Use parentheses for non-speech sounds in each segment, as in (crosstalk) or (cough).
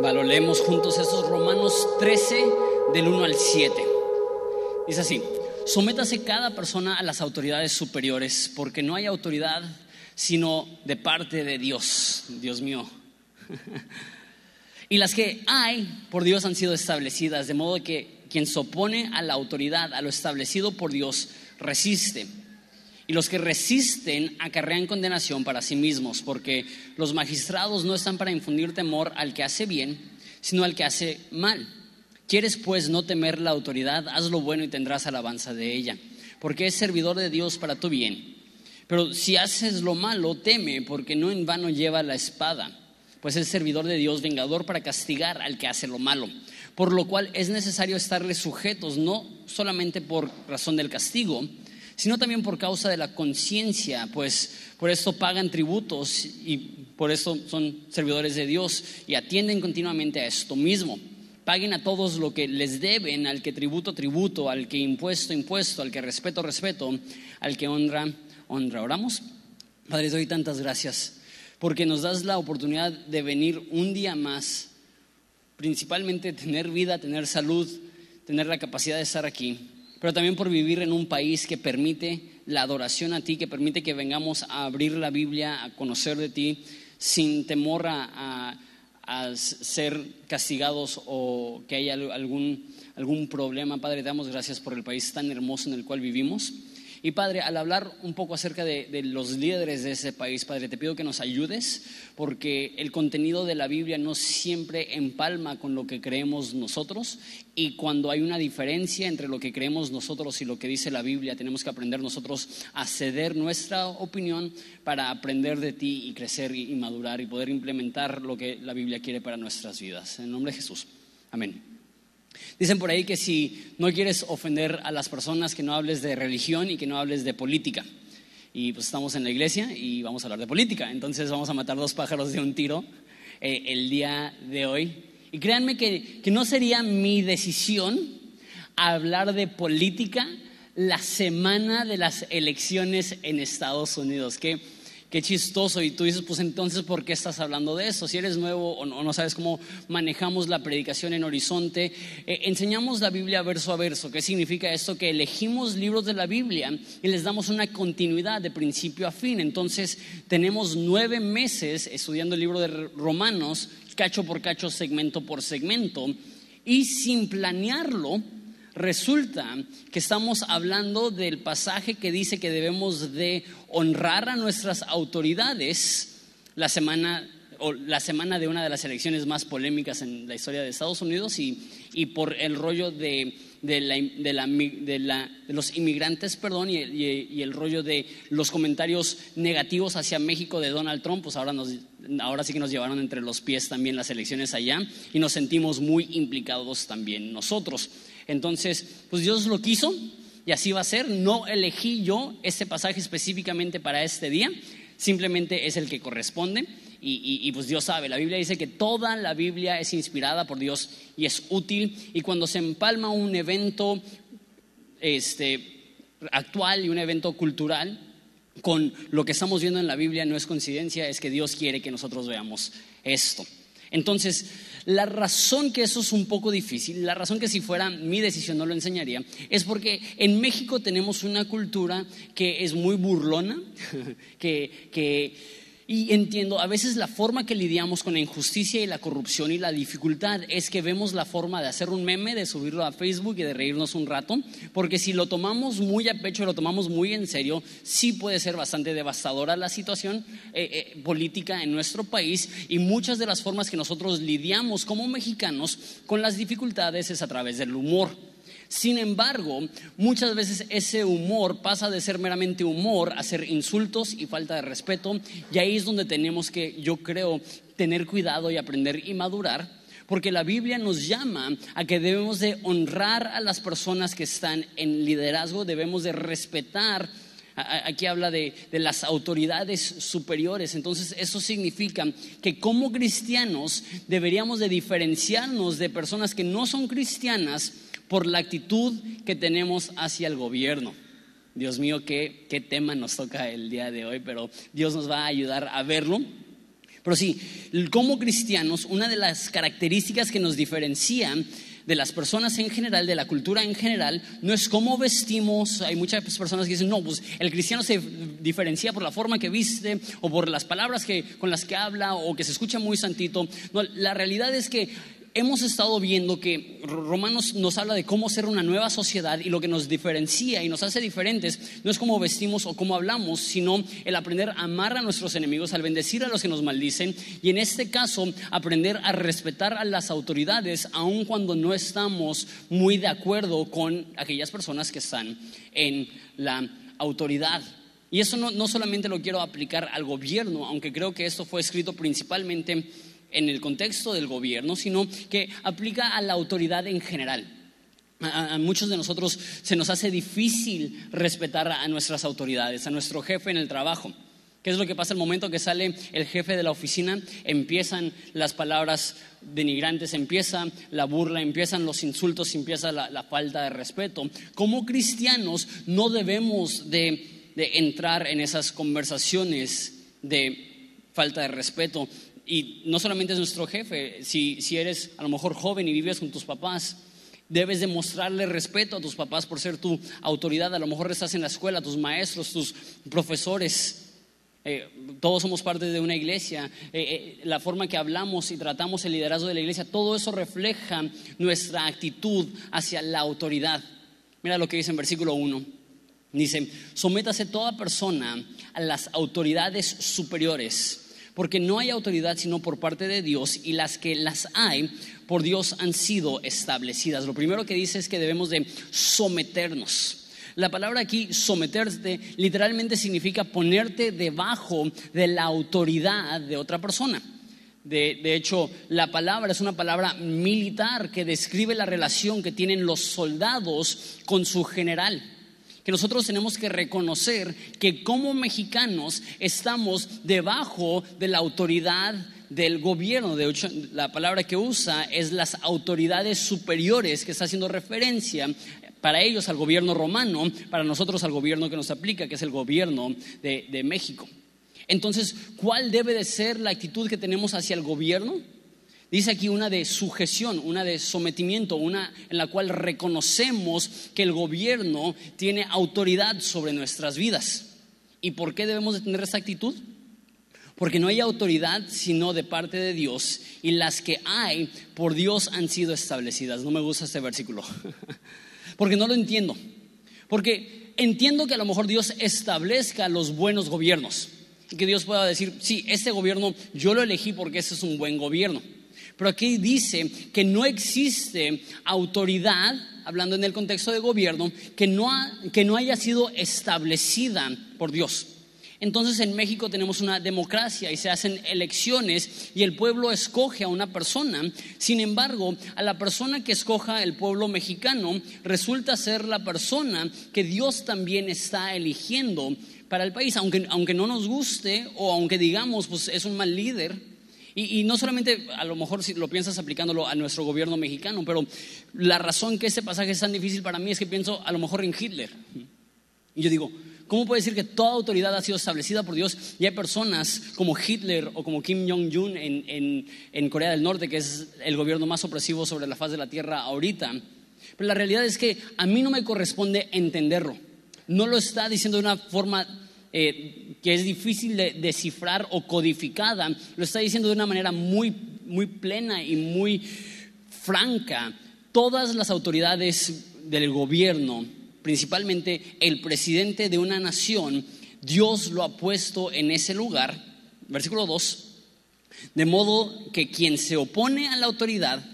Valoremos juntos esos Romanos 13 del 1 al 7. Dice así, sométase cada persona a las autoridades superiores, porque no hay autoridad sino de parte de Dios, Dios mío. (laughs) y las que hay por Dios han sido establecidas, de modo que quien se opone a la autoridad, a lo establecido por Dios, resiste. Y los que resisten acarrean condenación para sí mismos, porque los magistrados no están para infundir temor al que hace bien, sino al que hace mal. ¿Quieres pues no temer la autoridad? Haz lo bueno y tendrás alabanza de ella, porque es servidor de Dios para tu bien. Pero si haces lo malo, teme, porque no en vano lleva la espada, pues es servidor de Dios, vengador para castigar al que hace lo malo. Por lo cual es necesario estarle sujetos, no solamente por razón del castigo, sino también por causa de la conciencia, pues por esto pagan tributos y por eso son servidores de Dios y atienden continuamente a esto mismo. Paguen a todos lo que les deben, al que tributo, tributo, al que impuesto, impuesto, al que respeto, respeto, al que honra, honra. Oramos. Padre, doy tantas gracias porque nos das la oportunidad de venir un día más, principalmente tener vida, tener salud, tener la capacidad de estar aquí pero también por vivir en un país que permite la adoración a ti, que permite que vengamos a abrir la Biblia, a conocer de ti, sin temor a, ser castigados o que haya algún, algún problema. Padre, damos gracias por el país tan hermoso en el cual vivimos. Y Padre, al hablar un poco acerca de, los líderes de ese país, Padre, te pido que nos ayudes porque el contenido de la Biblia no siempre empalma con lo que creemos nosotros y cuando hay una diferencia entre lo que creemos nosotros y lo que dice la Biblia, tenemos que aprender nosotros a ceder nuestra opinión para aprender de ti y crecer y madurar y poder implementar lo que la Biblia quiere para nuestras vidas. En nombre de Jesús. Amén. Dicen por ahí que si no quieres ofender a las personas, que no hables de religión y que no hables de política. Y pues estamos en la iglesia y vamos a hablar de política. Entonces vamos a matar dos pájaros de un tiro eh, el día de hoy. Y créanme que, que no sería mi decisión hablar de política la semana de las elecciones en Estados Unidos. Que qué chistoso. Y tú dices, pues entonces, ¿por qué estás hablando de eso? Si eres nuevo o no, sabes cómo manejamos la predicación en Horizonte, eh, enseñamos la Biblia verso a verso. ¿Qué significa esto? Que elegimos libros de la Biblia y les damos una continuidad de principio a fin. Entonces, tenemos nueve meses estudiando el libro de Romanos, cacho por cacho, segmento por segmento, y sin planearlo, Resulta que estamos hablando del pasaje que dice que debemos de honrar a nuestras autoridades la semana o la semana de una de las elecciones más polémicas en la historia de Estados Unidos y, y por el rollo de, de, la, de, la, de, los inmigrantes, perdón, y, y, el rollo de los comentarios negativos hacia México de Donald Trump, pues ahora, nos, ahora sí que nos llevaron entre los pies también las elecciones allá y nos sentimos muy implicados también nosotros. Entonces, pues Dios lo quiso y así va a ser. No elegí yo este pasaje específicamente para este día, simplemente es el que corresponde. Y, pues Dios sabe, la Biblia dice que toda la Biblia es inspirada por Dios y es útil. Y cuando se empalma un evento este, actual y un evento cultural con lo que estamos viendo en la Biblia, no es coincidencia, es que Dios quiere que nosotros veamos esto. Entonces, la razón que eso es un poco difícil, la razón que si fuera mi decisión no lo enseñaría, es porque en México tenemos una cultura que es muy burlona, (laughs) que, que y entiendo, a veces la forma que lidiamos con la injusticia y la corrupción y la dificultad es que vemos la forma de hacer un meme, de subirlo a Facebook y de reírnos un rato, porque si lo tomamos muy a pecho, lo tomamos muy en serio, sí puede ser bastante devastadora la situación eh, eh, política en nuestro país y muchas de las formas que nosotros lidiamos como mexicanos con las dificultades es a través del humor. Sin embargo, muchas veces ese humor pasa de ser meramente humor a ser insultos y falta de respeto. Y ahí es donde tenemos que, yo creo, tener cuidado y aprender y madurar. Porque la Biblia nos llama a que debemos de honrar a las personas que están en liderazgo, debemos de respetar Aquí habla de, de, las autoridades superiores. Entonces eso significa que como cristianos deberíamos de diferenciarnos de personas que no son cristianas por la actitud que tenemos hacia el gobierno. Dios mío, qué, qué tema nos toca el día de hoy, pero Dios nos va a ayudar a verlo. Pero sí, como cristianos, una de las características que nos diferencian de las personas en general, de la cultura en general, no es cómo vestimos. Hay muchas personas que dicen, no, pues el cristiano se diferencia por la forma que viste o por las palabras que, con las que habla o que se escucha muy santito. No, la realidad es que hemos estado viendo que Romanos nos habla de cómo ser una nueva sociedad y lo que nos diferencia y nos hace diferentes no es cómo vestimos o cómo hablamos, sino el aprender a amar a nuestros enemigos, al bendecir a los que nos maldicen y en este caso aprender a respetar a las autoridades aun cuando no estamos muy de acuerdo con aquellas personas que están en la autoridad. Y eso no, no solamente lo quiero aplicar al gobierno, aunque creo que esto fue escrito principalmente en el contexto del gobierno, sino que aplica a la autoridad en general. A, muchos de nosotros se nos hace difícil respetar a nuestras autoridades, a nuestro jefe en el trabajo. ¿Qué es lo que pasa el momento que sale el jefe de la oficina? Empiezan las palabras denigrantes, empieza la burla, empiezan los insultos, empieza la, falta de respeto. Como cristianos no debemos de, de entrar en esas conversaciones de falta de respeto y no solamente es nuestro jefe, si, si eres a lo mejor joven y vives con tus papás, debes demostrarle respeto a tus papás por ser tu autoridad. A lo mejor estás en la escuela, tus maestros, tus profesores. Eh, todos somos parte de una iglesia. Eh, eh, la forma que hablamos y tratamos el liderazgo de la iglesia, todo eso refleja nuestra actitud hacia la autoridad. Mira lo que dice en versículo 1. Dice, sométase toda persona a las autoridades superiores porque no hay autoridad sino por parte de Dios y las que las hay por Dios han sido establecidas. Lo primero que dice es que debemos de someternos. La palabra aquí, someterte, literalmente significa ponerte debajo de la autoridad de otra persona. De, de, hecho, la palabra es una palabra militar que describe la relación que tienen los soldados con su general que nosotros tenemos que reconocer que como mexicanos estamos debajo de la autoridad del gobierno. De hecho, la palabra que usa es las autoridades superiores, que está haciendo referencia para ellos al gobierno romano, para nosotros al gobierno que nos aplica, que es el gobierno de, de México. Entonces, ¿cuál debe de ser la actitud que tenemos hacia el gobierno? Dice aquí una de sujeción, una de sometimiento, una en la cual reconocemos que el gobierno tiene autoridad sobre nuestras vidas. ¿Y por qué debemos de tener esa actitud? Porque no hay autoridad sino de parte de Dios y las que hay por Dios han sido establecidas. No me gusta este versículo, (laughs) porque no lo entiendo. Porque entiendo que a lo mejor Dios establezca los buenos gobiernos y que Dios pueda decir, sí, este gobierno yo lo elegí porque ese es un buen gobierno. Pero aquí dice que no existe autoridad, hablando en el contexto de gobierno, que no, que no haya sido establecida por Dios. Entonces en México tenemos una democracia y se hacen elecciones y el pueblo escoge a una persona. Sin embargo, a la persona que escoja el pueblo mexicano resulta ser la persona que Dios también está eligiendo para el país, aunque, aunque no nos guste o aunque digamos, pues es un mal líder y, no solamente, a lo mejor si lo piensas aplicándolo a nuestro gobierno mexicano, pero la razón que este pasaje es tan difícil para mí es que pienso a lo mejor en Hitler. Y yo digo, ¿cómo puede decir que toda autoridad ha sido establecida por Dios y hay personas como Hitler o como Kim Jong-un en, en Corea del Norte, que es el gobierno más opresivo sobre la faz de la tierra ahorita? Pero la realidad es que a mí no me corresponde entenderlo. No lo está diciendo de una forma eh, que es difícil de descifrar o codificada, lo está diciendo de una manera muy, muy plena y muy franca. Todas las autoridades del gobierno, principalmente el presidente de una nación, Dios lo ha puesto en ese lugar, versículo 2, de modo que quien se opone a la autoridad,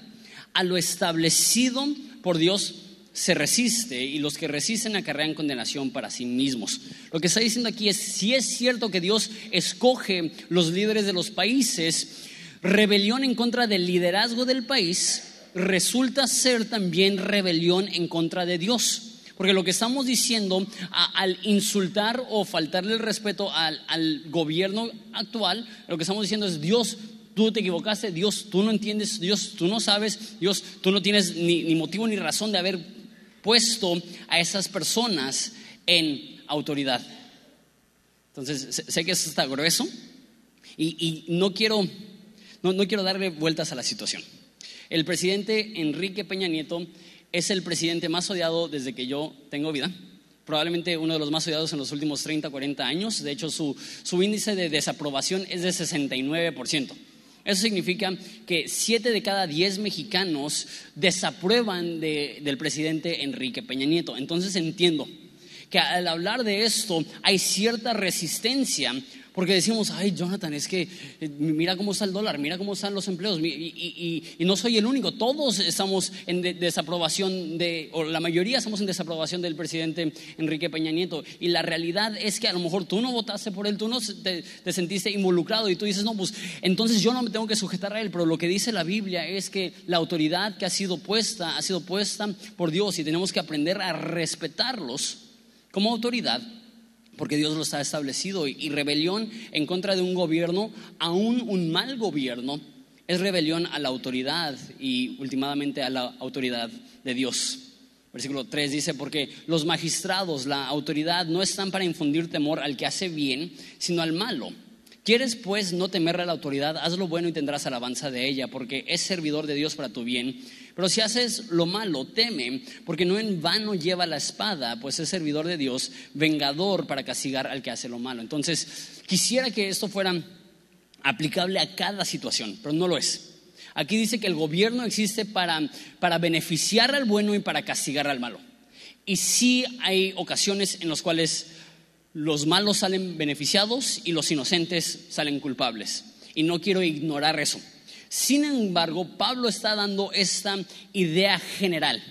a lo establecido por Dios, se resiste y los que resisten acarrean condenación para sí mismos. Lo que está diciendo aquí es, si es cierto que Dios escoge los líderes de los países, rebelión en contra del liderazgo del país resulta ser también rebelión en contra de Dios. Porque lo que estamos diciendo al insultar o faltarle el respeto al, gobierno actual, lo que estamos diciendo es Dios, tú te equivocaste, Dios, tú no entiendes, Dios, tú no sabes, Dios, tú no tienes ni, ni motivo ni razón de haber puesto a esas personas en autoridad. Entonces, sé que eso está grueso Y, no, quiero, no, no quiero darle vueltas a la situación. El presidente Enrique Peña Nieto es el presidente más odiado desde que yo tengo vida probablemente uno de los más odiados en los últimos 30, 40 años. De hecho, su, su índice de desaprobación es de 69%. Eso significa que 7 de cada 10 mexicanos desaprueban del presidente Enrique Peña Nieto. Entonces entiendo que al hablar de esto hay cierta resistencia porque decimos, ay, Jonathan, es que eh, mira cómo está el dólar, mira cómo están los empleos, y, no soy el único, todos estamos en desaprobación de, o la mayoría estamos en desaprobación del presidente Enrique Peña Nieto. Y la realidad es que a lo mejor tú no votaste por él, tú no te, te sentiste involucrado y tú dices, no, pues entonces yo no me tengo que sujetar a él. Pero lo que dice la Biblia es que la autoridad que ha sido puesta, ha sido puesta por Dios y tenemos que aprender a respetarlos como autoridad porque Dios los ha establecido. Y rebelión en contra de un gobierno, aún un mal gobierno, es rebelión a la autoridad y últimamente a la autoridad de Dios. Versículo 3 dice, porque los magistrados, la autoridad, no están para infundir temor al que hace bien, sino al malo. ¿Quieres pues no temerle a la autoridad? Haz lo bueno y tendrás alabanza de ella, porque es servidor de Dios para tu bien pero si haces lo malo, teme, porque no en vano lleva la espada, pues es servidor de Dios, vengador para castigar al que hace lo malo. Entonces, quisiera que esto fuera aplicable a cada situación, pero no lo es. Aquí dice que el gobierno existe para, para beneficiar al bueno y para castigar al malo. Y sí hay ocasiones en las cuales los malos salen beneficiados y los inocentes salen culpables. Y no quiero ignorar eso. Sin embargo, Pablo está dando esta idea general,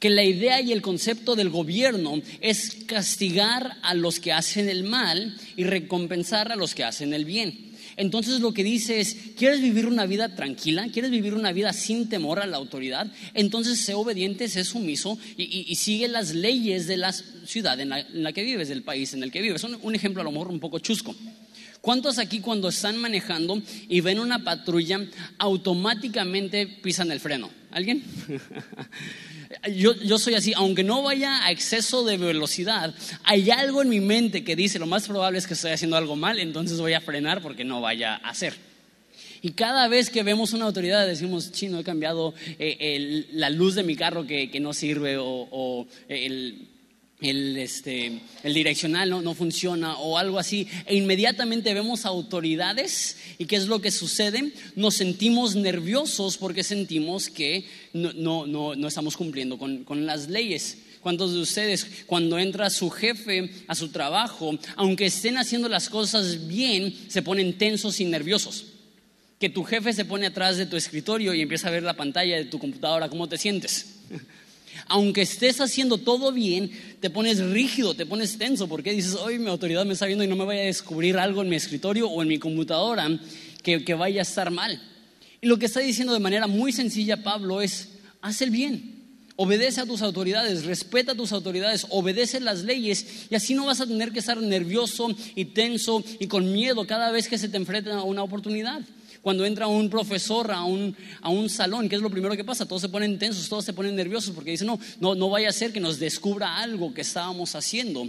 que la idea y el concepto del gobierno es castigar a los que hacen el mal y recompensar a los que hacen el bien. Entonces lo que dice es, ¿quieres vivir una vida tranquila? ¿Quieres vivir una vida sin temor a la autoridad? Entonces sé obediente, sé sumiso y, sigue las leyes de la ciudad en la, que vives, del país en el que vives. Un, un ejemplo a lo mejor un poco chusco. ¿Cuántos aquí cuando están manejando y ven una patrulla automáticamente pisan el freno? ¿Alguien? (laughs) Yo, soy así, aunque no vaya a exceso de velocidad, hay algo en mi mente que dice, lo más probable es que estoy haciendo algo mal, entonces voy a frenar porque no vaya a hacer. Y cada vez que vemos una autoridad decimos, chino, he cambiado eh, la luz de mi carro que, no sirve o el el, este, el direccional no, no, funciona o algo así, e inmediatamente vemos autoridades y qué es lo que sucede, nos sentimos nerviosos porque sentimos que no, no, no estamos cumpliendo con, con las leyes. ¿Cuántos de ustedes cuando entra su jefe a su trabajo, aunque estén haciendo las cosas bien, se ponen tensos y nerviosos? Que tu jefe se pone atrás de tu escritorio y empieza a ver la pantalla de tu computadora, ¿cómo te sientes? (laughs) aunque estés haciendo todo bien, te pones rígido, te pones tenso, porque dices, hoy mi autoridad me está viendo y no me vaya a descubrir algo en mi escritorio o en mi computadora que, vaya a estar mal. Y lo que está diciendo de manera muy sencilla Pablo es, haz el bien. Obedece a tus autoridades, respeta a tus autoridades, obedece las leyes y así no vas a tener que estar nervioso y tenso y con miedo cada vez que se te enfrenta a una oportunidad. Cuando entra un profesor a un, a un salón, ¿qué es lo primero que pasa? Todos se ponen tensos, todos se ponen nerviosos porque dicen, no, no, no vaya a ser que nos descubra algo que estábamos haciendo.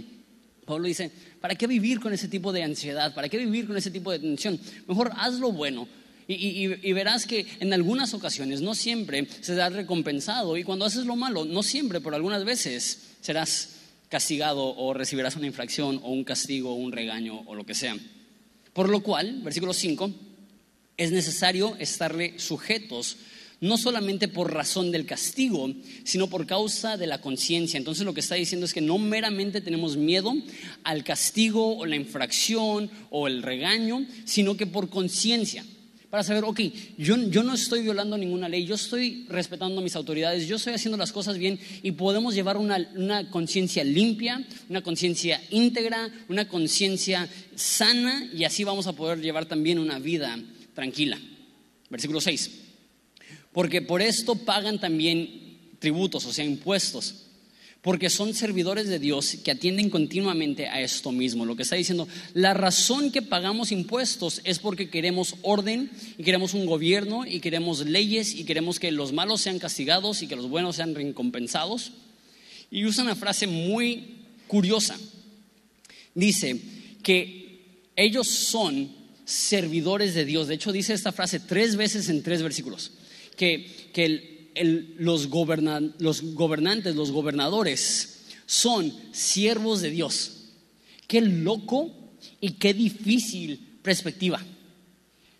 Pablo dice, ¿para qué vivir con ese tipo de ansiedad? ¿Para qué vivir con ese tipo de tensión? Mejor haz lo bueno. Y, y, verás que en algunas ocasiones, no siempre, se da recompensado. Y cuando haces lo malo, no siempre, pero algunas veces serás castigado o recibirás una infracción o un castigo o un regaño o lo que sea. Por lo cual, versículo 5, es necesario estarle sujetos, no solamente por razón del castigo, sino por causa de la conciencia. Entonces lo que está diciendo es que no meramente tenemos miedo al castigo o la infracción o el regaño, sino que por conciencia. Para saber, ok, yo, yo no estoy violando ninguna ley, yo estoy respetando a mis autoridades, yo estoy haciendo las cosas bien y podemos llevar una, una conciencia limpia, una conciencia íntegra, una conciencia sana y así vamos a poder llevar también una vida tranquila. Versículo 6. Porque por esto pagan también tributos, o sea, impuestos, porque son servidores de Dios que atienden continuamente a esto mismo. Lo que está diciendo, la razón que pagamos impuestos es porque queremos orden y queremos un gobierno y queremos leyes y queremos que los malos sean castigados y que los buenos sean recompensados. Y usa una frase muy curiosa. Dice que ellos son servidores de Dios. De hecho, dice esta frase tres veces en tres versículos, que, los, los gobernantes, los gobernadores, son siervos de Dios. Qué loco y qué difícil perspectiva.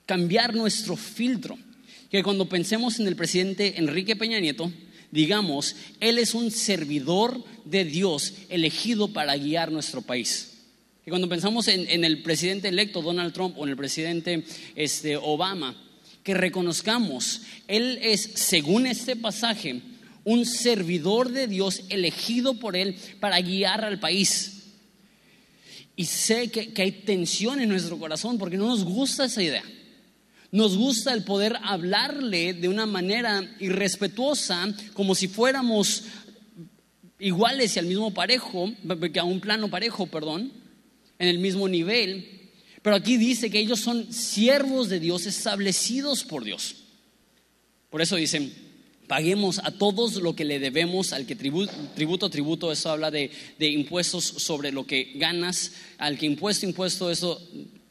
Cambiar nuestro filtro. Que cuando pensemos en el presidente Enrique Peña Nieto, digamos, Él es un servidor de Dios elegido para guiar nuestro país. Que cuando pensamos en, el presidente electo Donald Trump o en el presidente este, Obama, que reconozcamos, Él es, según este pasaje, un servidor de Dios elegido por Él para guiar al país. Y sé que, que hay tensión en nuestro corazón porque no nos gusta esa idea. Nos gusta el poder hablarle de una manera irrespetuosa, como si fuéramos iguales y al mismo parejo, a un plano parejo, perdón, en el mismo nivel. Pero aquí dice que ellos son siervos de Dios establecidos por Dios. Por eso dicen, paguemos a todos lo que le debemos, al que tributo, tributo, tributo, eso habla de, de impuestos sobre lo que ganas, al que impuesto, impuesto, eso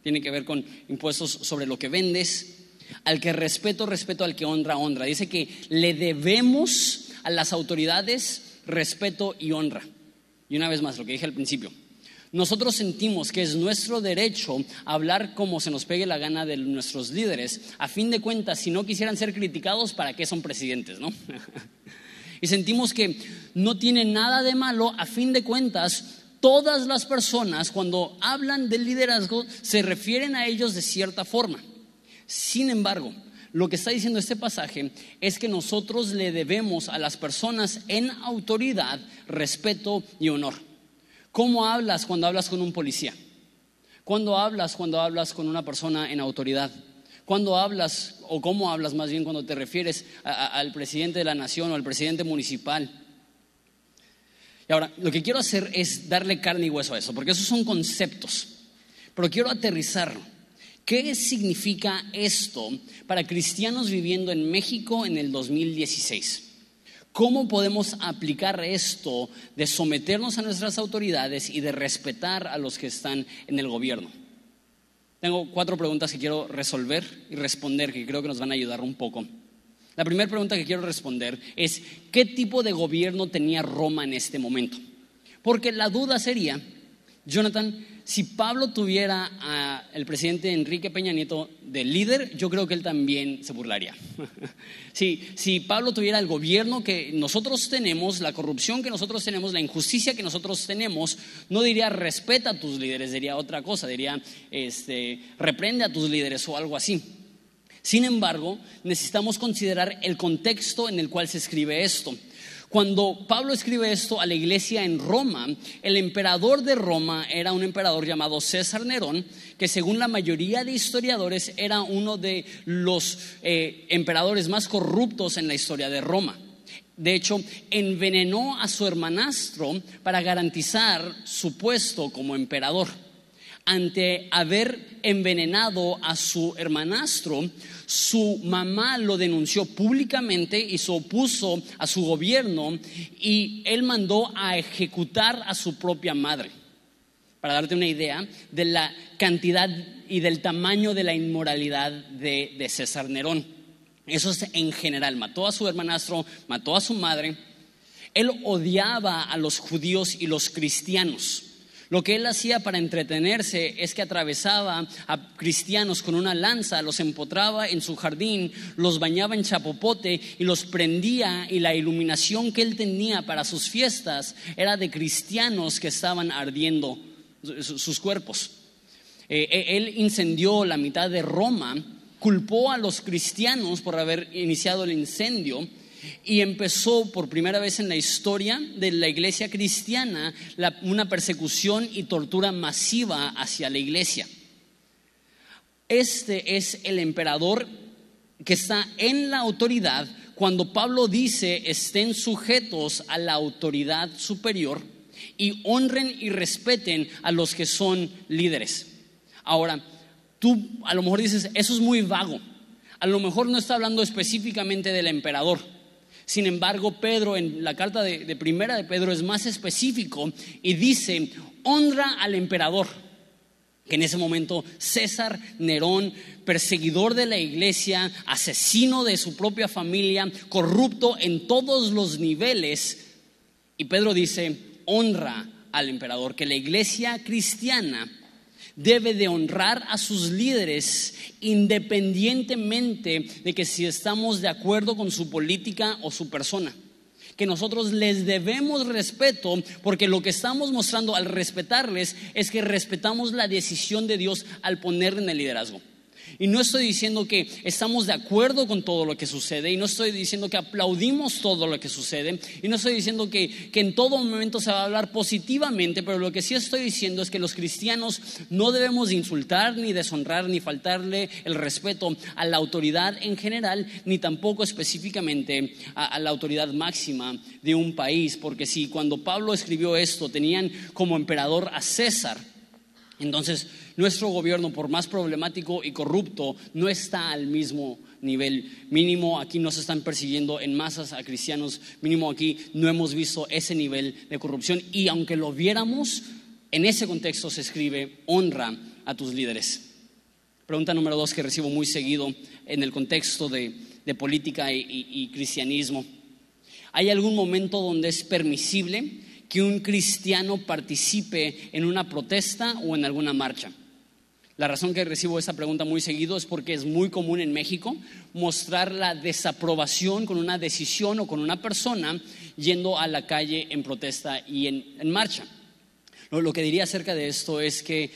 tiene que ver con impuestos sobre lo que vendes. Al que respeto, respeto, al que honra, honra. Dice que le debemos a las autoridades respeto y honra. Y una vez más, lo que dije al principio, nosotros sentimos que es nuestro derecho hablar como se nos pegue la gana de nuestros líderes. A fin de cuentas, si no quisieran ser criticados, ¿para qué son presidentes, no? (laughs) y sentimos que no tiene nada de malo, a fin de cuentas, todas las personas cuando hablan del liderazgo se refieren a ellos de cierta forma. Sin embargo, lo que está diciendo este pasaje es que nosotros le debemos a las personas en autoridad respeto y honor. ¿Cómo hablas cuando hablas con un policía? ¿Cuándo hablas cuando hablas con una persona en autoridad? ¿Cuándo hablas o cómo hablas más bien cuando te refieres al presidente de la nación o al presidente municipal? Y ahora, lo que quiero hacer es darle carne y hueso a eso, porque esos son conceptos, pero quiero aterrizarlo. ¿Qué significa esto para cristianos viviendo en México en el 2016? ¿Cómo podemos aplicar esto de someternos a nuestras autoridades y de respetar a los que están en el gobierno? Tengo cuatro preguntas que quiero resolver y responder que creo que nos van a ayudar un poco. La primera pregunta que quiero responder es, ¿qué tipo de gobierno tenía Roma en este momento? Porque la duda sería, Jonathan, si Pablo tuviera al presidente Enrique Peña Nieto de líder, yo creo que él también se burlaría. (laughs) si, si Pablo tuviera el gobierno que nosotros tenemos, la corrupción que nosotros tenemos, la injusticia que nosotros tenemos, no diría respeta a tus líderes, diría otra cosa, diría este, reprende a tus líderes o algo así. Sin embargo, necesitamos considerar el contexto en el cual se escribe esto. Cuando Pablo escribe esto a la iglesia en Roma, el emperador de Roma era un emperador llamado César Nerón, que según la mayoría de historiadores era uno de los eh, emperadores más corruptos en la historia de Roma. De hecho, envenenó a su hermanastro para garantizar su puesto como emperador ante haber envenenado a su hermanastro, su mamá lo denunció públicamente y se opuso a su gobierno y él mandó a ejecutar a su propia madre. Para darte una idea de la cantidad y del tamaño de la inmoralidad de, de César Nerón. Eso es en general. Mató a su hermanastro, mató a su madre. Él odiaba a los judíos y los cristianos. Lo que él hacía para entretenerse es que atravesaba a cristianos con una lanza, los empotraba en su jardín, los bañaba en chapopote y los prendía y la iluminación que él tenía para sus fiestas era de cristianos que estaban ardiendo sus cuerpos. Eh, eh, él incendió la mitad de Roma, culpó a los cristianos por haber iniciado el incendio y empezó por primera vez en la historia de la iglesia cristiana una persecución y tortura masiva hacia la iglesia. Este es el emperador que está en la autoridad cuando Pablo dice estén sujetos a la autoridad superior y honren y respeten a los que son líderes. Ahora, tú a lo mejor dices, eso es muy vago. A lo mejor no está hablando específicamente del emperador sin embargo, Pedro en la carta de, primera de Pedro es más específico y dice, honra al emperador. que en ese momento César Nerón, perseguidor de la iglesia, asesino de su propia familia, corrupto en todos los niveles, y Pedro dice, honra al emperador, que la iglesia cristiana debe de honrar a sus líderes independientemente de que si estamos de acuerdo con su política o su persona que nosotros les debemos respeto porque lo que estamos mostrando al respetarles es que respetamos la decisión de Dios al ponerle en el liderazgo. Y no estoy diciendo que estamos de acuerdo con todo lo que sucede, y no estoy diciendo que aplaudimos todo lo que sucede, y no estoy diciendo que, en todo momento se va a hablar positivamente, pero lo que sí estoy diciendo es que los cristianos no debemos insultar, ni deshonrar, ni faltarle el respeto a la autoridad en general, ni tampoco específicamente a, a la autoridad máxima de un país, porque si cuando Pablo escribió esto tenían como emperador a César, entonces nuestro gobierno, por más problemático y corrupto, no está al mismo nivel. Mínimo aquí nos están persiguiendo en masas a cristianos, mínimo aquí no hemos visto ese nivel de corrupción y aunque lo viéramos, en ese contexto se escribe honra a tus líderes. Pregunta número dos que recibo muy seguido en el contexto de, política y cristianismo. ¿Hay algún momento donde es permisible que un cristiano participe en una protesta o en alguna marcha? La razón que recibo esa pregunta muy seguido es porque es muy común en México mostrar la desaprobación con una decisión o con una persona yendo a la calle en protesta y en, marcha. Lo, que diría acerca de esto es que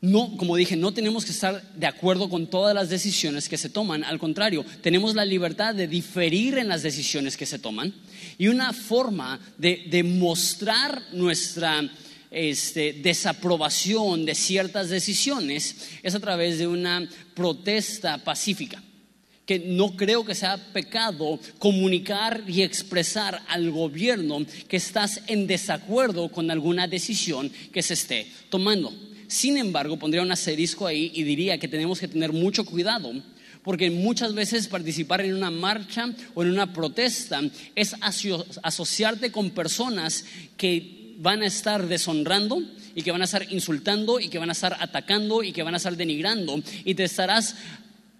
no, como dije, no tenemos que estar de acuerdo con todas las decisiones que se toman. Al contrario, tenemos la libertad de diferir en las decisiones que se toman. Y una forma de, de mostrar nuestra este, desaprobación de ciertas decisiones es a través de una protesta pacífica. Que no creo que sea pecado comunicar y expresar al gobierno que estás en desacuerdo con alguna decisión que se esté tomando. Sin embargo, pondría un asterisco ahí y diría que tenemos que tener mucho cuidado porque muchas veces participar en una marcha o en una protesta es asociarte con personas que van a estar deshonrando y que van a estar insultando y que van a estar atacando y que van a estar denigrando y te estarás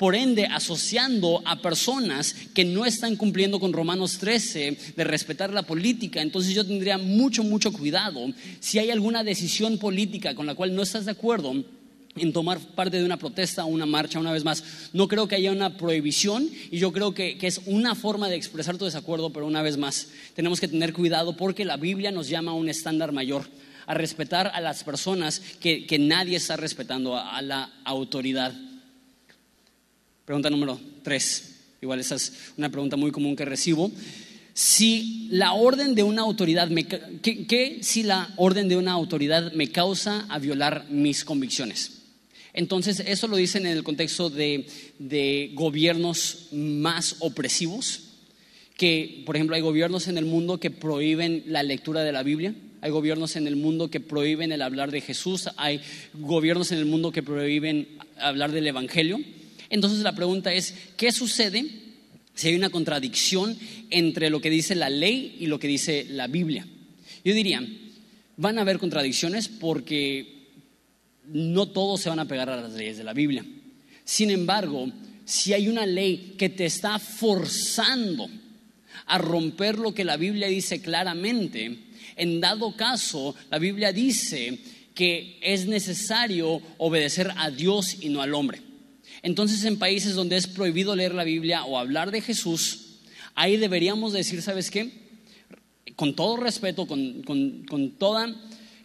por ende asociando a personas que no están cumpliendo con Romanos 13 de respetar la política. Entonces yo tendría mucho, mucho cuidado si hay alguna decisión política con la cual no estás de acuerdo en tomar parte de una protesta o una marcha, una vez más. No creo que haya una prohibición y yo creo que, es una forma de expresar tu desacuerdo, pero una vez más, tenemos que tener cuidado porque la Biblia nos llama a un estándar mayor, a respetar a las personas que, nadie está respetando, a, la autoridad. Pregunta número tres. Igual esa es una pregunta muy común que recibo. Si la orden de una autoridad me, ¿qué, si la orden de una autoridad me causa a violar mis convicciones? Entonces, eso lo dicen en el contexto de, gobiernos más opresivos, que, por ejemplo, hay gobiernos en el mundo que prohíben la lectura de la Biblia, hay gobiernos en el mundo que prohíben el hablar de Jesús, hay gobiernos en el mundo que prohíben hablar del Evangelio. Entonces la pregunta es, ¿qué sucede si hay una contradicción entre lo que dice la ley y lo que dice la Biblia? Yo diría, van a haber contradicciones porque no todos se van a pegar a las leyes de la Biblia. Sin embargo, si hay una ley que te está forzando a romper lo que la Biblia dice claramente, en dado caso, la Biblia dice que es necesario obedecer a Dios y no al hombre. Entonces, en países donde es prohibido leer la Biblia o hablar de Jesús, ahí deberíamos decir, ¿sabes qué? Con todo respeto, con, con toda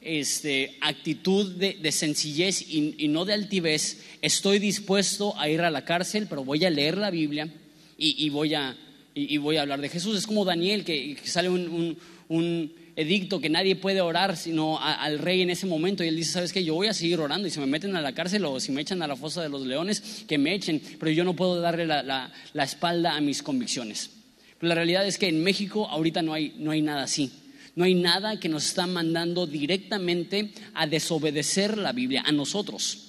este, actitud de, sencillez y, no de altivez, estoy dispuesto a ir a la cárcel, pero voy a leer la Biblia y, voy, a, y, voy a hablar de Jesús. Es como Daniel, que, sale un, edicto que nadie puede orar sino al rey en ese momento y él dice, ¿sabes qué? Yo voy a seguir orando y si me meten a la cárcel o si me echan a la fosa de los leones, que me echen, pero yo no puedo darle la, espalda a mis convicciones. Pero la realidad es que en México ahorita no hay, no hay nada así. No hay nada que nos está mandando directamente a desobedecer la Biblia, a nosotros.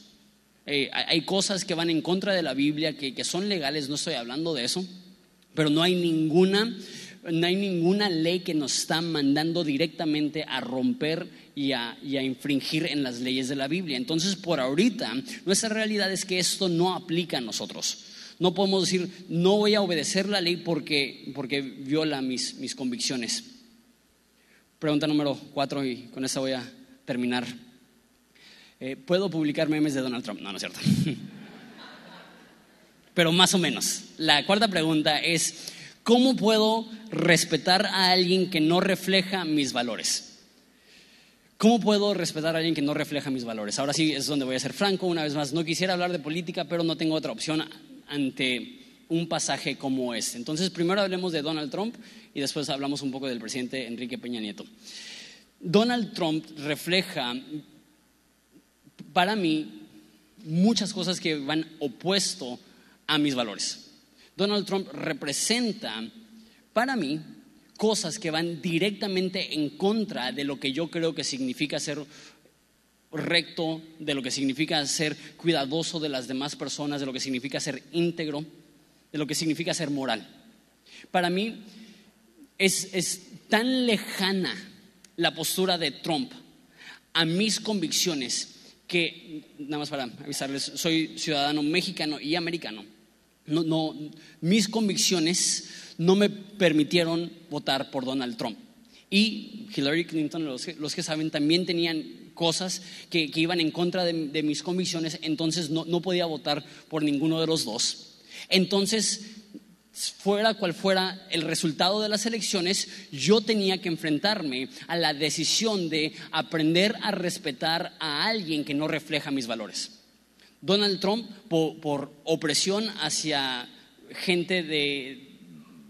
Eh, hay cosas que van en contra de la Biblia, que, son legales, no estoy hablando de eso, pero no hay ninguna, no hay ninguna ley que nos está mandando directamente a romper y a, infringir en las leyes de la Biblia. Entonces, por ahorita, nuestra realidad es que esto no aplica a nosotros. No podemos decir, no voy a obedecer la ley porque, porque viola mis, convicciones. Pregunta número cuatro y con esta voy a terminar. Eh, ¿Puedo publicar memes de Donald Trump? No, no es cierto. (laughs) Pero más o menos. La cuarta pregunta es, ¿cómo puedo respetar a alguien que no refleja mis valores? ¿Cómo puedo respetar a alguien que no refleja mis valores? Ahora sí es donde voy a ser franco, una vez más. No quisiera hablar de política, pero no tengo otra opción ante un pasaje como este. Entonces, primero hablemos de Donald Trump y después hablamos un poco del presidente Enrique Peña Nieto. Donald Trump refleja para mí muchas cosas que van opuesto a mis valores. Donald Trump representa para mí cosas que van directamente en contra de lo que yo creo que significa ser recto, de lo que significa ser cuidadoso de las demás personas, de lo que significa ser íntegro, de lo que significa ser moral. Para mí es, es tan lejana la postura de Trump a mis convicciones que, nada más para avisarles, soy ciudadano mexicano y americano. No, no, mis convicciones no me permitieron votar por Donald Trump. Y Hillary Clinton, los que, los que saben, también tenían cosas que, iban en contra de, de, mis convicciones, entonces no, no podía votar por ninguno de los dos. Entonces, fuera cual fuera el resultado de las elecciones, yo tenía que enfrentarme a la decisión de aprender a respetar a alguien que no refleja mis valores. Donald Trump, por, opresión hacia gente de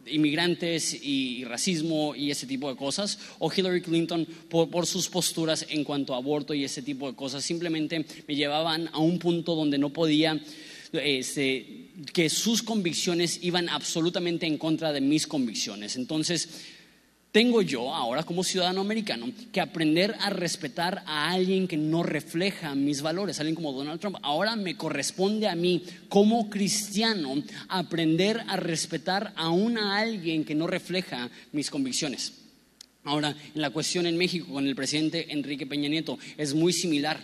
inmigrantes y, racismo y ese tipo de cosas, o Hillary Clinton por, sus posturas en cuanto a aborto y ese tipo de cosas, simplemente me llevaban a un punto donde no podía este, que sus convicciones iban absolutamente en contra de mis convicciones. Entonces, tengo yo ahora como ciudadano americano que aprender a respetar a alguien que no refleja mis valores, alguien como Donald Trump. Ahora me corresponde a mí como cristiano aprender a respetar aún a alguien que no refleja mis convicciones. Ahora, en la cuestión en México con el presidente Enrique Peña Nieto es muy similar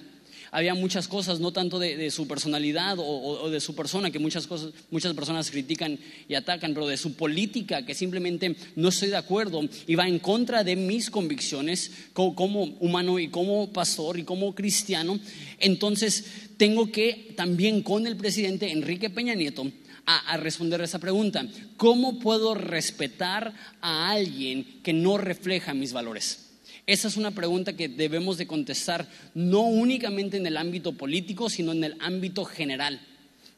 había muchas cosas, no tanto de, su personalidad o, de su persona, que muchas, cosas, muchas personas critican y atacan, pero de su política, que simplemente no estoy de acuerdo y va en contra de mis convicciones como, humano y como pastor y como cristiano. Entonces, tengo que también con el presidente Enrique Peña Nieto a, a, responder esa pregunta. ¿Cómo puedo respetar a alguien que no refleja mis valores? Esa es una pregunta que debemos de contestar no únicamente en el ámbito político, sino en el ámbito general.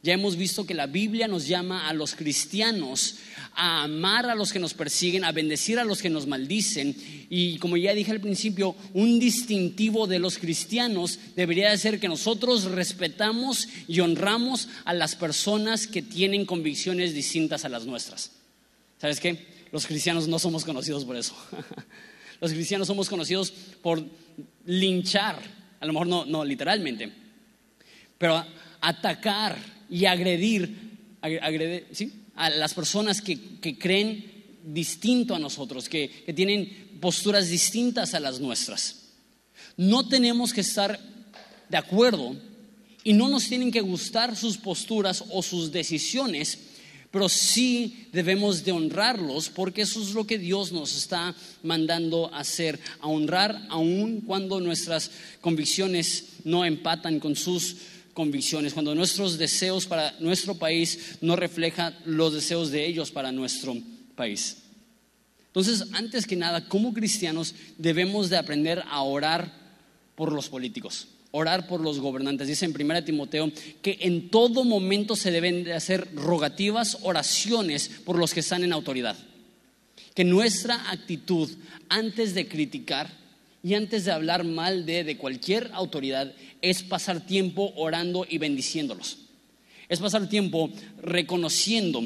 Ya hemos visto que la Biblia nos llama a los cristianos a amar a los que nos persiguen, a bendecir a los que nos maldicen. Y como ya dije al principio, un distintivo de los cristianos debería de ser que nosotros respetamos y honramos a las personas que tienen convicciones distintas a las nuestras. ¿Sabes qué? Los cristianos no somos conocidos por eso. (laughs) Los cristianos somos conocidos por linchar, a lo mejor no, no literalmente, pero atacar y agredir, a las personas que, creen distinto a nosotros, que, que tienen posturas distintas a las nuestras. No tenemos que estar de acuerdo y no nos tienen que gustar sus posturas o sus decisiones pero sí debemos de honrarlos porque eso es lo que Dios nos está mandando hacer, a honrar aun cuando nuestras convicciones no empatan con sus convicciones, cuando nuestros deseos para nuestro país no reflejan los deseos de ellos para nuestro país. Entonces, antes que nada, como cristianos debemos de aprender a orar por los políticos orar por los gobernantes. Dice en 1 Timoteo que en todo momento se deben de hacer rogativas, oraciones por los que están en autoridad. Que nuestra actitud antes de criticar y antes de hablar mal de, de cualquier autoridad es pasar tiempo orando y bendiciéndolos. Es pasar tiempo reconociendo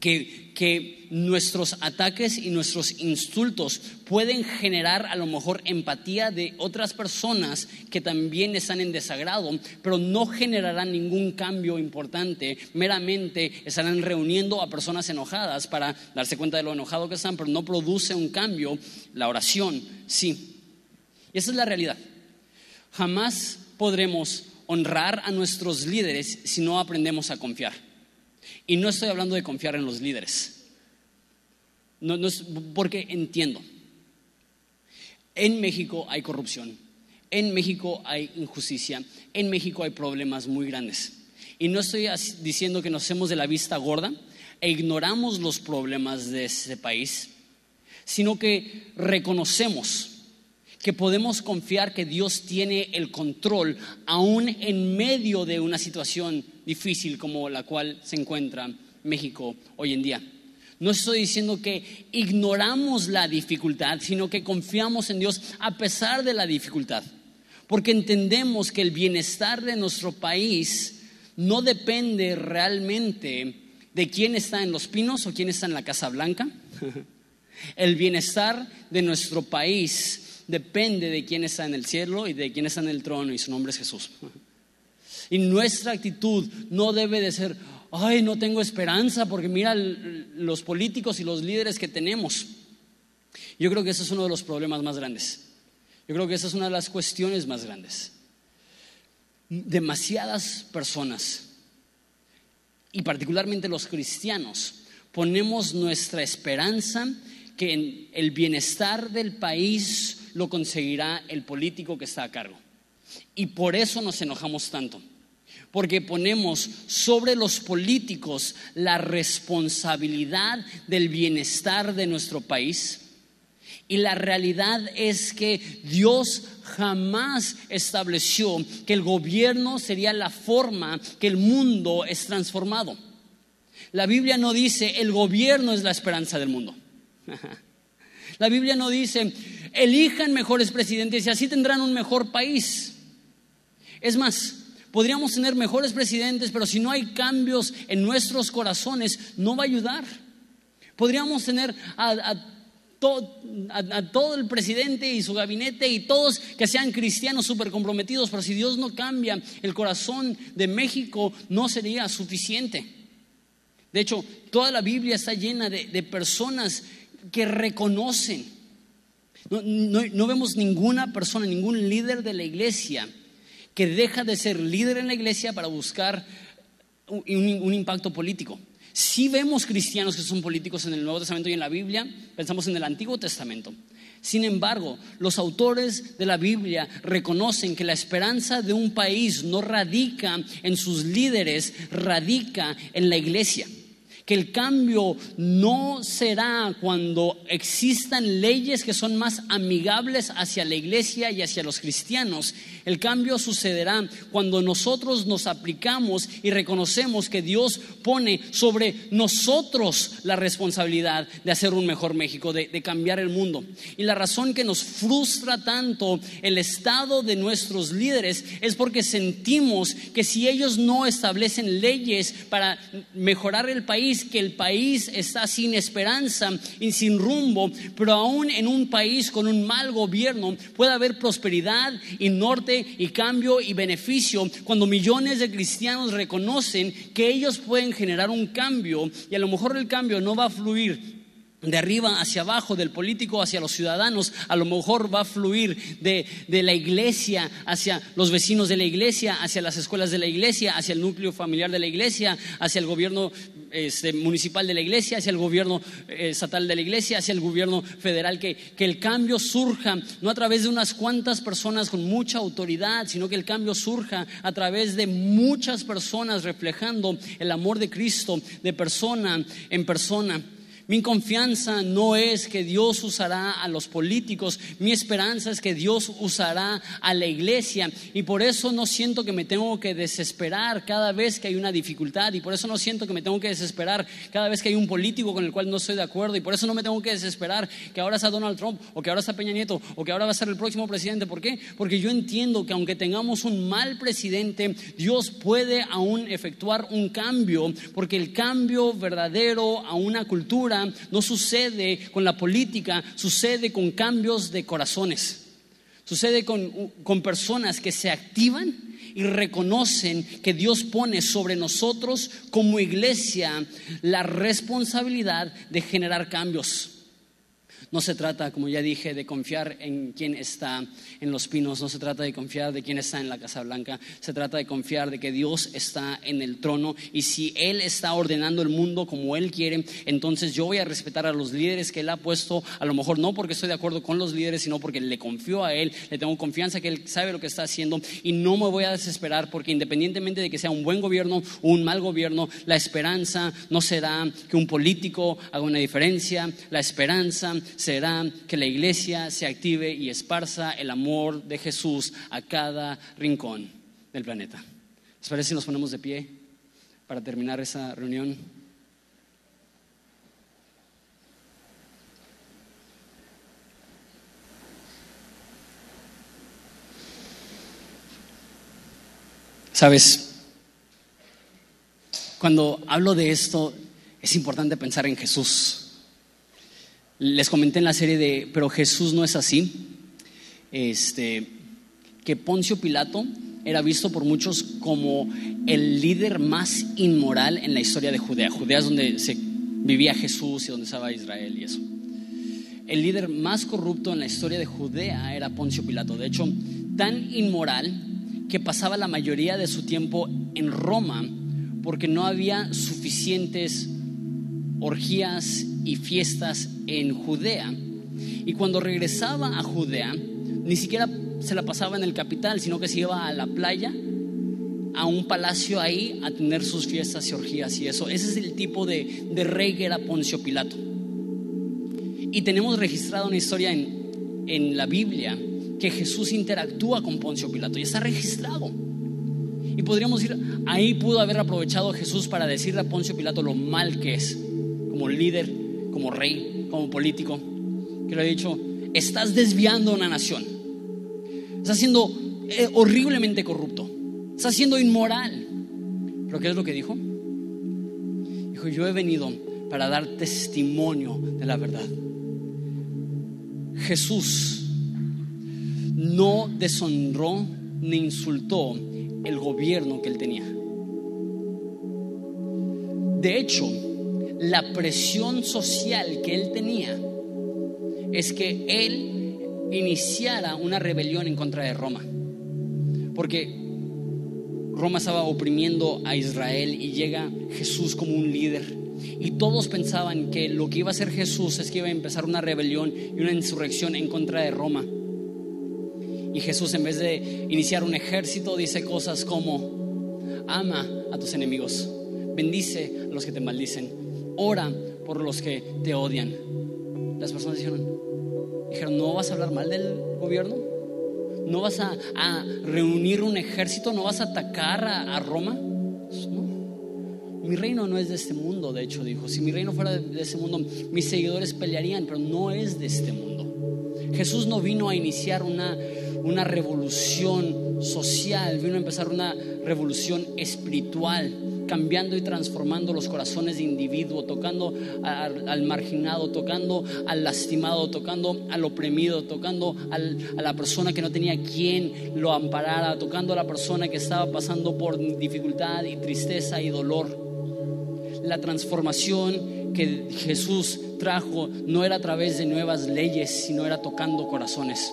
que, nuestros ataques y nuestros insultos pueden generar a lo mejor empatía de otras personas que también están en desagrado, pero no generarán ningún cambio importante. Meramente estarán reuniendo a personas enojadas para darse cuenta de lo enojado que están, pero no produce un cambio. La oración, sí. Y esa es la realidad. Jamás podremos honrar a nuestros líderes si no aprendemos a confiar. Y no estoy hablando de confiar en los líderes. No, es porque entiendo. En México hay corrupción, en México hay injusticia, en México hay problemas muy grandes. Y no estoy diciendo que nos hacemos de la vista gorda e ignoramos los problemas de ese país, sino que reconocemos que podemos confiar que Dios tiene el control aún en medio de una situación difícil como la cual se encuentra México hoy en día. No estoy diciendo que ignoramos la dificultad, sino que confiamos en Dios a pesar de la dificultad, porque entendemos que el bienestar de nuestro país no depende realmente de quién está en los pinos o quién está en la Casa Blanca. (laughs) El bienestar de nuestro país depende de quién está en el cielo y de quién está en el trono y su nombre es Jesús. Y nuestra actitud no debe de ser, ay, no tengo esperanza porque mira los políticos y los líderes que tenemos. Yo creo que ese es uno de los problemas más grandes. Yo creo que esa es una de las cuestiones más grandes. Demasiadas personas, y particularmente los cristianos, ponemos nuestra esperanza que en el bienestar del país lo conseguirá el político que está a cargo. Y por eso nos enojamos tanto, porque ponemos sobre los políticos la responsabilidad del bienestar de nuestro país. Y la realidad es que Dios jamás estableció que el gobierno sería la forma que el mundo es transformado. La Biblia no dice el gobierno es la esperanza del mundo. (laughs) La Biblia no dice, elijan mejores presidentes y así tendrán un mejor país. Es más, podríamos tener mejores presidentes, pero si no hay cambios en nuestros corazones, no va a ayudar. Podríamos tener a, todo el presidente y su gabinete y todos que sean cristianos súper comprometidos, pero si Dios no cambia el corazón de México, no sería suficiente. De hecho, toda la Biblia está llena de personas que reconocen. No, vemos ninguna persona, ningún líder de la iglesia que deja de ser líder en la iglesia para buscar un, impacto político. Si vemos cristianos que son políticos en el Nuevo Testamento y en la Biblia, pensamos en el Antiguo Testamento. Sin embargo, los autores de la Biblia reconocen que la esperanza de un país no radica en sus líderes, radica en la iglesia que el cambio no será cuando existan leyes que son más amigables hacia la iglesia y hacia los cristianos. El cambio sucederá cuando nosotros nos aplicamos y reconocemos que Dios pone sobre nosotros la responsabilidad de hacer un mejor México, de, cambiar el mundo. Y la razón que nos frustra tanto el estado de nuestros líderes es porque sentimos que si ellos no establecen leyes para mejorar el país, que el país está sin esperanza y sin rumbo, pero aún en un país con un mal gobierno puede haber prosperidad y norte y cambio y beneficio cuando millones de cristianos reconocen que ellos pueden generar un cambio y a lo mejor el cambio no va a fluir de arriba hacia abajo, del político hacia los ciudadanos, a lo mejor va a fluir de, la iglesia hacia los vecinos de la iglesia, hacia las escuelas de la iglesia, hacia el núcleo familiar de la iglesia, hacia el gobierno este, municipal de la iglesia, hacia el gobierno eh, estatal de la iglesia, hacia el gobierno federal, que, que el cambio surja no a través de unas cuantas personas con mucha autoridad, sino que el cambio surja a través de muchas personas reflejando el amor de Cristo de persona en persona. Mi confianza no es que Dios usará a los políticos, mi esperanza es que Dios usará a la iglesia y por eso no siento que me tengo que desesperar cada vez que hay una dificultad y por eso no siento que me tengo que desesperar cada vez que hay un político con el cual no estoy de acuerdo y por eso no me tengo que desesperar que ahora sea Donald Trump o que ahora sea Peña Nieto o que ahora va a ser el próximo presidente. ¿Por qué? Porque yo entiendo que aunque tengamos un mal presidente, Dios puede aún efectuar un cambio porque el cambio verdadero a una cultura no sucede con la política, sucede con cambios de corazones. Sucede con, con personas que se activan y reconocen que Dios pone sobre nosotros como iglesia la responsabilidad de generar cambios. No se trata, como ya dije, de confiar en quien está en los pinos, no se trata de confiar de quien está en la Casa Blanca, se trata de confiar de que Dios está en el trono y si Él está ordenando el mundo como Él quiere, entonces yo voy a respetar a los líderes que Él ha puesto, a lo mejor no porque estoy de acuerdo con los líderes, sino porque le confío a Él, le tengo confianza que Él sabe lo que está haciendo y no me voy a desesperar porque independientemente de que sea un buen gobierno o un mal gobierno, la esperanza no será que un político haga una diferencia, la esperanza será que la iglesia se active y esparza el amor de Jesús a cada rincón del planeta. ¿Les parece si nos ponemos de pie para terminar esa reunión? Sabes, cuando hablo de esto, es importante pensar en Jesús. Les comenté en la serie de, pero Jesús no es así. Este, que Poncio Pilato era visto por muchos como el líder más inmoral en la historia de Judea. Judea es donde se vivía Jesús y donde estaba Israel y eso. El líder más corrupto en la historia de Judea era Poncio Pilato. De hecho, tan inmoral que pasaba la mayoría de su tiempo en Roma porque no había suficientes orgías y fiestas en Judea. Y cuando regresaba a Judea, ni siquiera se la pasaba en el capital, sino que se iba a la playa, a un palacio ahí, a tener sus fiestas y orgías y eso. Ese es el tipo de, de rey que era Poncio Pilato. Y tenemos registrado una historia en, en la Biblia que Jesús interactúa con Poncio Pilato y está registrado. Y podríamos decir, ahí pudo haber aprovechado Jesús para decirle a Poncio Pilato lo mal que es como líder, como rey, como político, que le ha dicho, estás desviando una nación, estás siendo eh, horriblemente corrupto, estás siendo inmoral. ¿Pero qué es lo que dijo? Dijo, yo he venido para dar testimonio de la verdad. Jesús no deshonró ni insultó el gobierno que él tenía. De hecho, la presión social que él tenía es que él iniciara una rebelión en contra de Roma. Porque Roma estaba oprimiendo a Israel y llega Jesús como un líder. Y todos pensaban que lo que iba a hacer Jesús es que iba a empezar una rebelión y una insurrección en contra de Roma. Y Jesús en vez de iniciar un ejército dice cosas como, ama a tus enemigos, bendice a los que te maldicen, ora por los que te odian. Las personas dijeron, dijeron, ¿no vas a hablar mal del gobierno? ¿No vas a, reunir un ejército? ¿No vas a atacar a, Roma? No. Mi reino no es de este mundo, de hecho, dijo. Si mi reino fuera de, de este mundo, mis seguidores pelearían, pero no es de este mundo. Jesús no vino a iniciar una, una revolución social, vino a empezar una revolución espiritual cambiando y transformando los corazones de individuo, tocando al, marginado, tocando al lastimado, tocando al oprimido, tocando a la persona que no tenía quien lo amparara, tocando a la persona que estaba pasando por dificultad y tristeza y dolor. La transformación que Jesús trajo no era a través de nuevas leyes, sino era tocando corazones.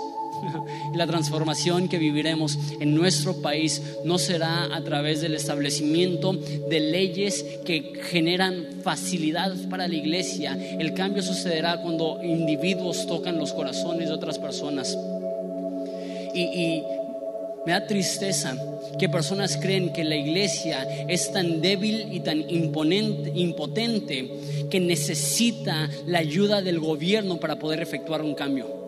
(laughs) La transformación que viviremos en nuestro país no será a través del establecimiento de leyes que generan facilidad para la iglesia. El cambio sucederá cuando individuos tocan los corazones de otras personas. Y, me da tristeza que personas creen que la iglesia es tan débil y tan impotente que necesita la ayuda del gobierno para poder efectuar un cambio.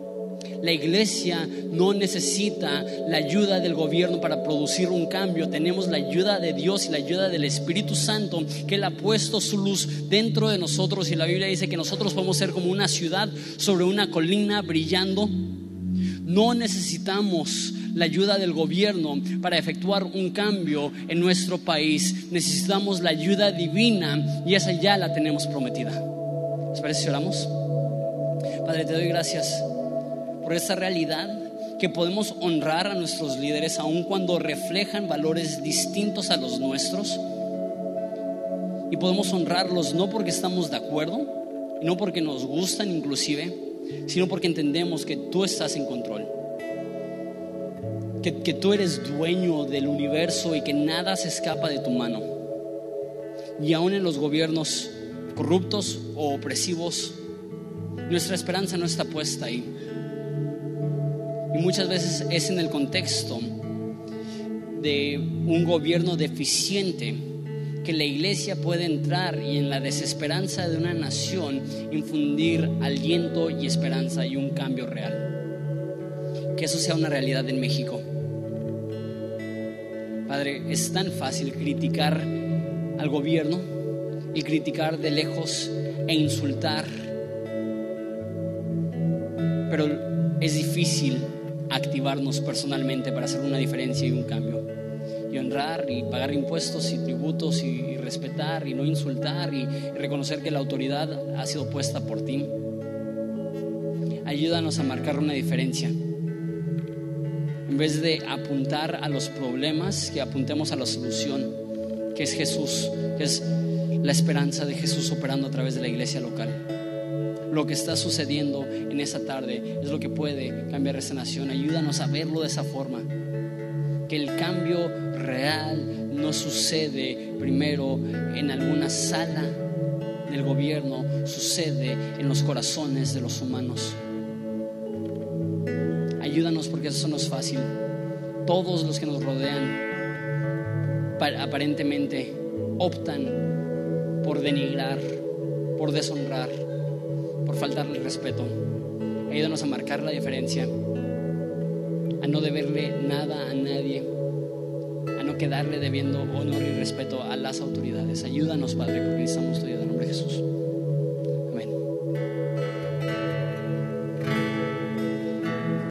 La iglesia no necesita la ayuda del gobierno para producir un cambio. Tenemos la ayuda de Dios y la ayuda del Espíritu Santo que Él ha puesto su luz dentro de nosotros. Y la Biblia dice que nosotros podemos ser como una ciudad sobre una colina brillando. No necesitamos la ayuda del gobierno para efectuar un cambio en nuestro país. Necesitamos la ayuda divina y esa ya la tenemos prometida. ¿Les parece si oramos? Padre, te doy gracias por esa realidad que podemos honrar a nuestros líderes aun cuando reflejan valores distintos a los nuestros. Y podemos honrarlos no porque estamos de acuerdo, no porque nos gustan inclusive, sino porque entendemos que tú estás en control. Que, que tú eres dueño del universo y que nada se escapa de tu mano. Y aún en los gobiernos corruptos o opresivos, nuestra esperanza no está puesta ahí. Y muchas veces es en el contexto de un gobierno deficiente que la iglesia puede entrar y en la desesperanza de una nación infundir aliento y esperanza y un cambio real. Que eso sea una realidad en México. Padre, es tan fácil criticar al gobierno y criticar de lejos e insultar, pero es difícil activarnos personalmente para hacer una diferencia y un cambio y honrar y pagar impuestos y tributos y, respetar y no insultar y, reconocer que la autoridad ha sido puesta por ti. Ayúdanos a marcar una diferencia. En vez de apuntar a los problemas, que apuntemos a la solución, que es Jesús, que es la esperanza de Jesús operando a través de la iglesia local. Lo que está sucediendo en esa tarde es lo que puede cambiar esta nación. Ayúdanos a verlo de esa forma que el cambio real no sucede primero en alguna sala del gobierno, sucede en los corazones de los humanos. Ayúdanos porque eso no es fácil. Todos los que nos rodean aparentemente optan por denigrar, por deshonrar, faltarle respeto. Ayúdanos a marcar la diferencia a no deberle nada a nadie, a no quedarle debiendo honor y respeto a las autoridades. Ayúdanos, Padre, porque necesitamos tu ayuda en nombre de Jesús.